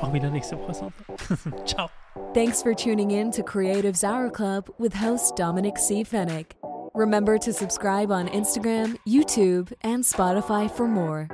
auch wieder nächste Woche Ciao. Thanks for tuning in to Creatives Hour Club with host Dominic C. Fennick. Remember to subscribe on Instagram, YouTube, and Spotify for more.